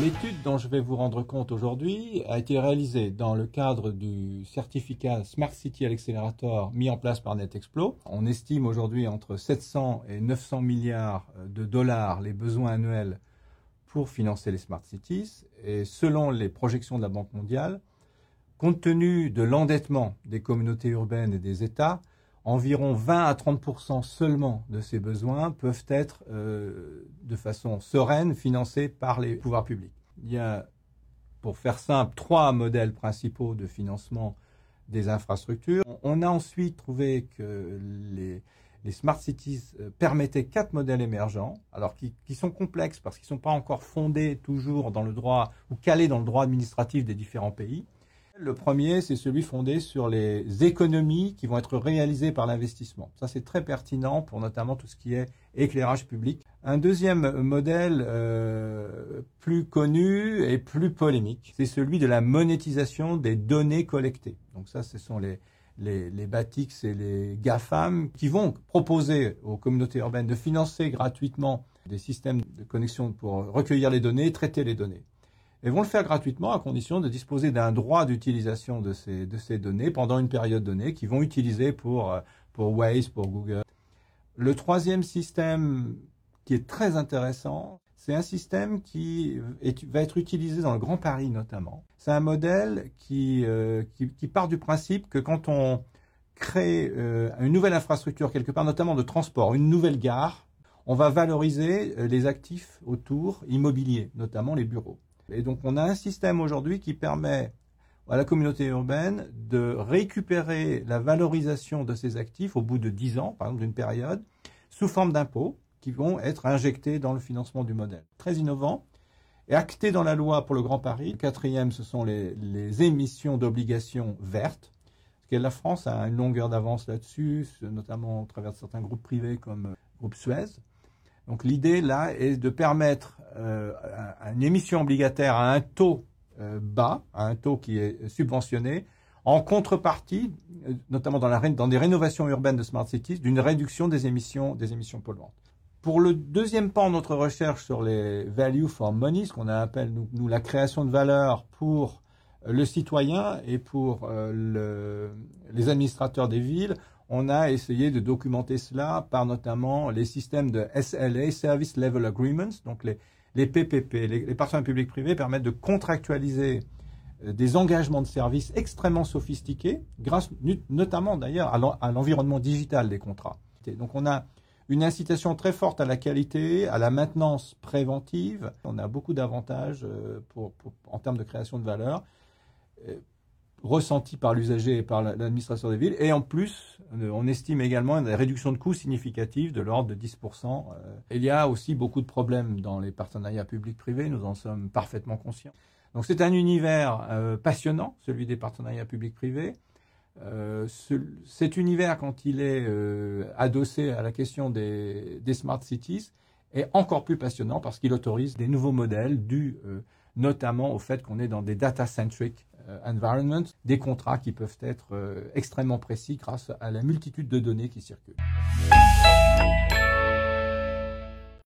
L'étude dont je vais vous rendre compte aujourd'hui a été réalisée dans le cadre du certificat Smart City à l'accelérateur mis en place par NetExplo. On estime aujourd'hui entre 700 et 900 milliards de dollars les besoins annuels pour financer les Smart Cities. Et selon les projections de la Banque mondiale, compte tenu de l'endettement des communautés urbaines et des États, environ 20 à 30 seulement de ces besoins peuvent être euh, de façon sereine financés par les pouvoirs publics. Il y a, pour faire simple, trois modèles principaux de financement des infrastructures. On a ensuite trouvé que les, smart cities euh, permettaient quatre modèles émergents, alors qui, qui sont complexes parce qu'ils ne sont pas encore fondés toujours dans le droit ou calés dans le droit administratif des différents pays. Le premier, c'est celui fondé sur les économies qui vont être réalisées par l'investissement. Ça, c'est très pertinent pour notamment tout ce qui est éclairage public. Un deuxième modèle euh, plus connu et plus polémique, c'est celui de la monétisation des données collectées. Donc ça, ce sont les, les, et les GAFAM qui vont proposer aux communautés urbaines de financer gratuitement des systèmes de connexion pour recueillir les données, traiter les données et vont le faire gratuitement à condition de disposer d'un droit d'utilisation de ces, données pendant une période donnée qu'ils vont utiliser pour, euh, pour Waze, pour Google. Le troisième système qui est très intéressant, c'est un système qui va être utilisé dans le Grand Paris notamment. C'est un modèle qui, euh, qui, part du principe que quand on crée euh, une nouvelle infrastructure quelque part, notamment de transport, une nouvelle gare, on va valoriser les actifs autour immobiliers, notamment les bureaux. Et donc on a un système aujourd'hui qui permet à la communauté urbaine de récupérer la valorisation de ses actifs au bout de 10 ans, par exemple d'une période, sous forme d'impôts qui vont être injectés dans le financement du modèle. Très innovant et acté dans la loi pour le Grand Paris. Le quatrième, ce sont les, émissions d'obligations vertes. La France a une longueur d'avance là-dessus, notamment au travers de certains groupes privés comme le groupe Suez. Donc l'idée là est de permettre euh, une émission obligataire à un taux euh, bas, à un taux qui est subventionné, en contrepartie, euh, notamment dans, la, des rénovations urbaines de smart cities, d'une réduction des émissions, des émissions polluantes. Pour le deuxième pan de notre recherche sur les value for money, ce qu'on appelle nous, la création de valeur pour le citoyen et pour le, les administrateurs des villes, on a essayé de documenter cela par notamment les systèmes de SLA, Service Level Agreements, donc les, PPP, les, les partenariats publics-privés permettent de contractualiser euh, des engagements de services extrêmement sophistiqués, grâce notamment d'ailleurs à l'environnement digital des contrats. Donc on a une incitation très forte à la qualité, à la maintenance préventive. On a beaucoup d'avantages euh, pour, en termes de création de valeur. Ressenti par l'usager et par l'administration des villes. Et en plus, euh, on estime également une réduction de coûts significative de l'ordre de 10%. Euh, il y a aussi beaucoup de problèmes dans les partenariats publics-privés, nous en sommes parfaitement conscients. Donc c'est un univers euh, passionnant, celui des partenariats publics-privés. cet univers, quand il est adossé à la question des, des, smart cities, est encore plus passionnant parce qu'il autorise des nouveaux modèles dus notamment au fait qu'on est dans des data-centric euh, environments, des contrats qui peuvent être euh, extrêmement précis grâce à la multitude de données qui circulent.